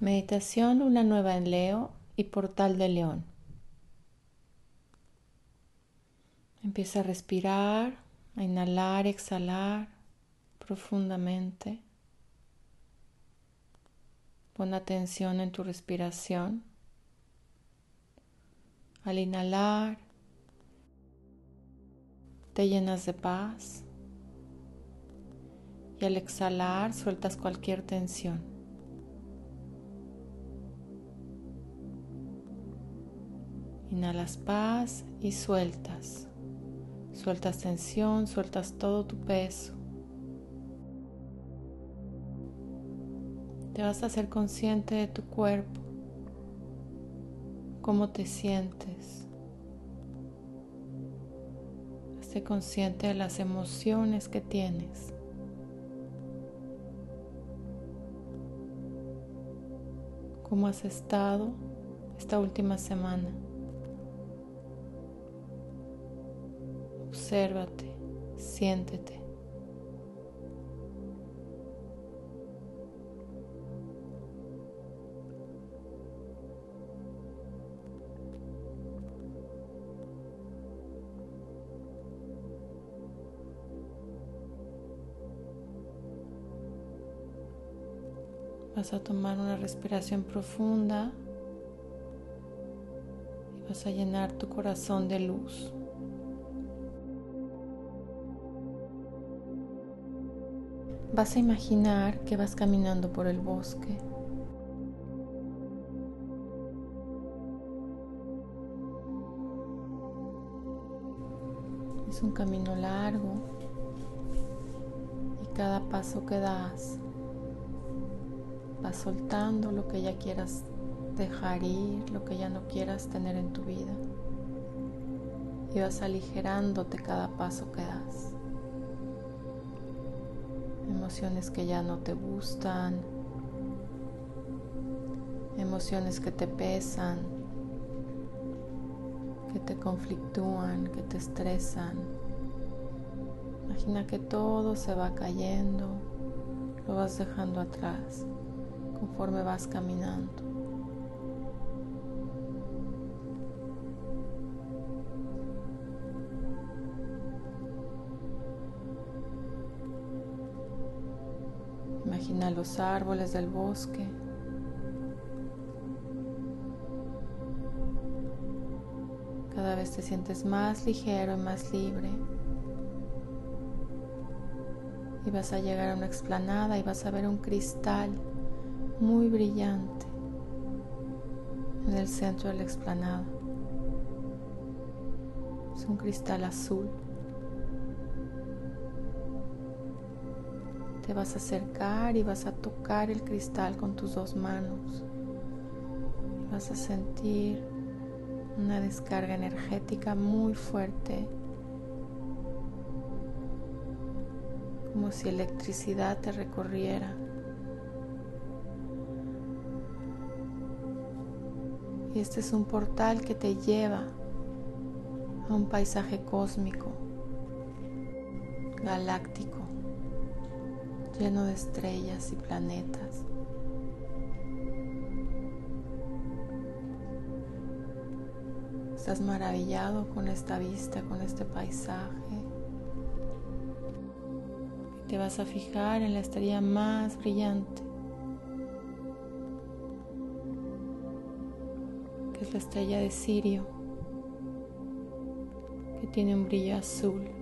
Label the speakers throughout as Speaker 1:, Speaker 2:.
Speaker 1: Meditación Luna Nueva en Leo y Portal de León. Empieza a respirar, a inhalar exhalar profundamente. Pon atención en tu respiración. Al inhalar, te llenas de paz y al exhalar sueltas cualquier tensión. Inhalas paz y sueltas. Sueltas tensión, sueltas todo tu peso. Te vas a hacer consciente de tu cuerpo, cómo te sientes. Hazte consciente de las emociones que tienes. ¿Cómo has estado esta última semana? Obsérvate, siéntete. Vas a tomar una respiración profunda y vas a llenar tu corazón de luz. Vas a imaginar que vas caminando por el bosque. Es un camino largo y cada paso que das vas soltando lo que ya quieras dejar ir, lo que ya no quieras tener en tu vida y vas aligerándote cada paso que das emociones que ya no te gustan, emociones que te pesan, que te conflictúan, que te estresan. Imagina que todo se va cayendo, lo vas dejando atrás conforme vas caminando. Imagina los árboles del bosque. Cada vez te sientes más ligero y más libre. Y vas a llegar a una explanada y vas a ver un cristal muy brillante en el centro de la explanada. Es un cristal azul. Te vas a acercar y vas a tocar el cristal con tus dos manos. Vas a sentir una descarga energética muy fuerte, como si electricidad te recorriera. Y este es un portal que te lleva a un paisaje cósmico, galáctico lleno de estrellas y planetas. Estás maravillado con esta vista, con este paisaje. Te vas a fijar en la estrella más brillante, que es la estrella de Sirio, que tiene un brillo azul.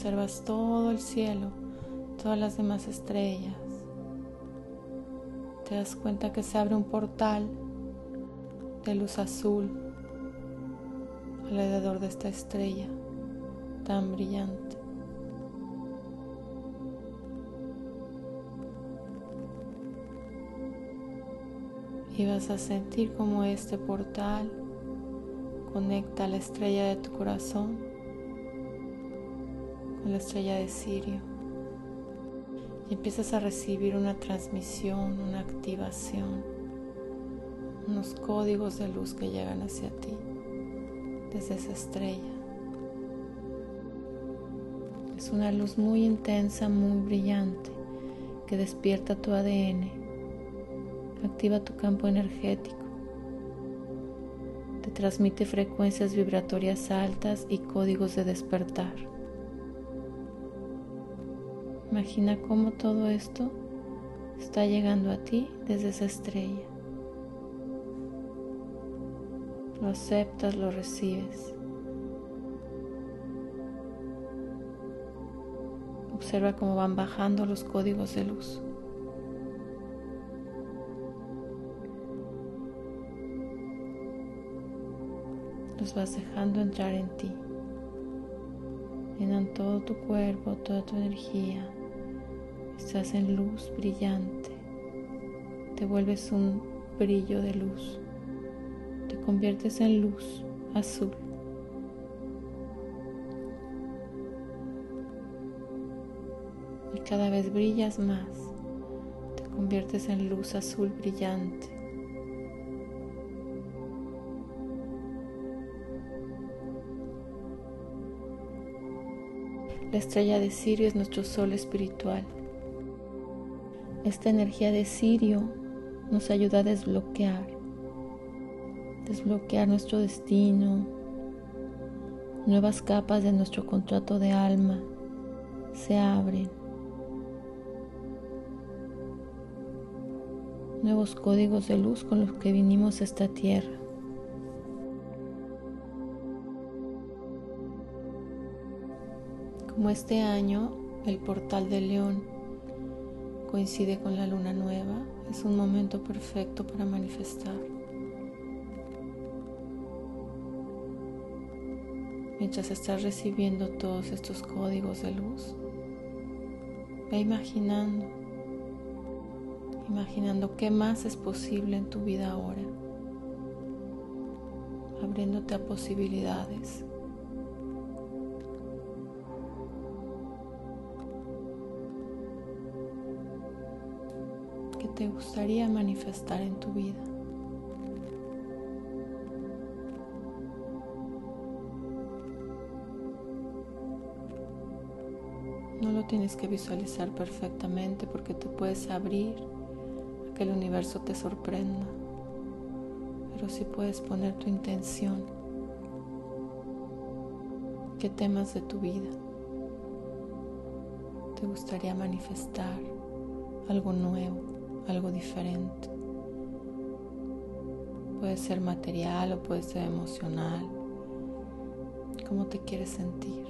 Speaker 1: Observas todo el cielo, todas las demás estrellas. Te das cuenta que se abre un portal de luz azul alrededor de esta estrella tan brillante. Y vas a sentir como este portal conecta la estrella de tu corazón con la estrella de Sirio y empiezas a recibir una transmisión, una activación, unos códigos de luz que llegan hacia ti. desde esa estrella. Es una luz muy intensa, muy brillante, que despierta tu ADN, activa tu campo energético, te transmite frecuencias vibratorias altas y códigos de despertar. Imagina cómo todo esto está llegando a ti desde esa estrella. Lo aceptas, lo recibes. Observa cómo van bajando los códigos de luz. Los vas dejando entrar en ti. Llenan todo tu cuerpo, toda tu energía. Estás en luz brillante. Te vuelves un brillo de luz. Te conviertes en luz azul. Y cada vez brillas más. Te conviertes en luz azul brillante. La estrella de Sirio es nuestro sol espiritual. Esta energía de Sirio nos ayuda a desbloquear, desbloquear nuestro destino, nuevas capas de nuestro contrato de alma se abren, nuevos códigos de luz con los que vinimos a esta tierra. Como este año, el portal de León coincide con la luna nueva, es un momento perfecto para manifestar. Mientras estás recibiendo todos estos códigos de luz, ve imaginando, imaginando qué más es posible en tu vida ahora, abriéndote a posibilidades te gustaría manifestar en tu vida. No lo tienes que visualizar perfectamente porque tú puedes abrir a que el universo te sorprenda, pero sí puedes poner tu intención. ¿Qué temas de tu vida te gustaría manifestar algo nuevo? Algo diferente. Puede ser material o puede ser emocional. ¿Cómo te quieres sentir?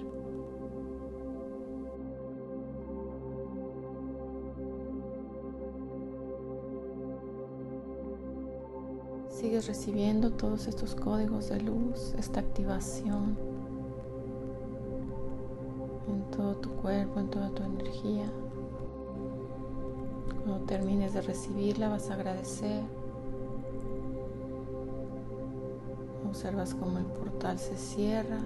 Speaker 1: Sigues recibiendo todos estos códigos de luz, esta activación en todo tu cuerpo, en toda tu energía. Cuando termines de recibirla vas a agradecer. Observas cómo el portal se cierra.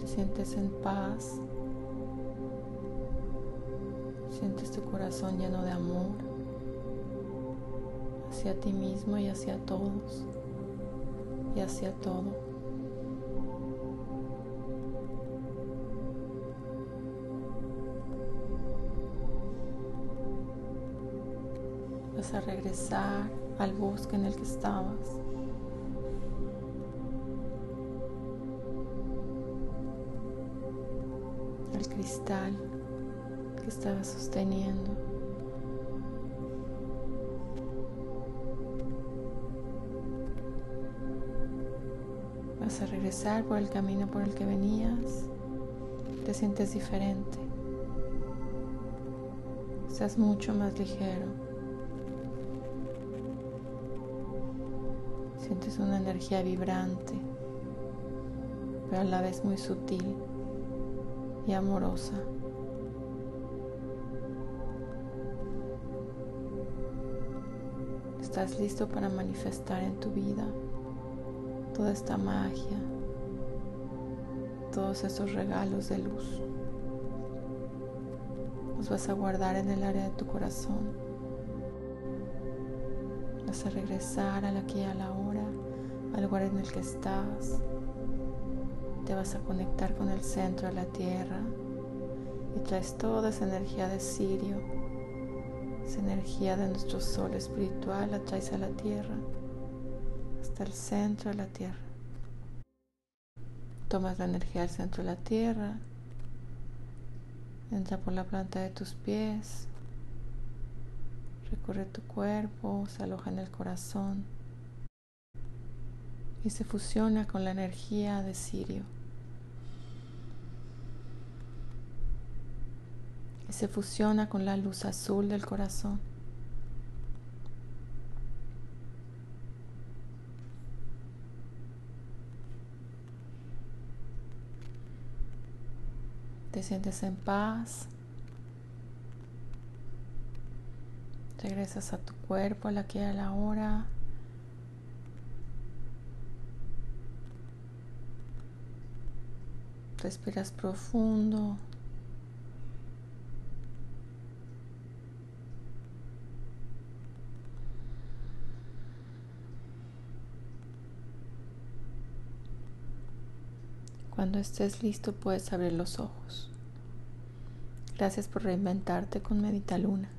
Speaker 1: Te sientes en paz. Sientes tu corazón lleno de amor hacia ti mismo y hacia todos y hacia todo. A regresar al bosque en el que estabas. Al cristal que estabas sosteniendo. Vas a regresar por el camino por el que venías. Te sientes diferente. Estás mucho más ligero. Energía vibrante, pero a la vez muy sutil y amorosa. Estás listo para manifestar en tu vida toda esta magia, todos estos regalos de luz. Los vas a guardar en el área de tu corazón a regresar a la aquí y a la hora, al lugar en el que estás. Te vas a conectar con el centro de la tierra y traes toda esa energía de Sirio, esa energía de nuestro sol espiritual, la traes a la tierra, hasta el centro de la tierra. Tomas la energía del centro de la tierra, entra por la planta de tus pies, recorre tu cuerpo, se aloja en el corazón y se fusiona con la energía de Sirio. Y se fusiona con la luz azul del corazón. Te sientes en paz. Regresas a tu cuerpo, a la que a la hora. Respiras profundo. Cuando estés listo puedes abrir los ojos. Gracias por reinventarte con Medita Luna.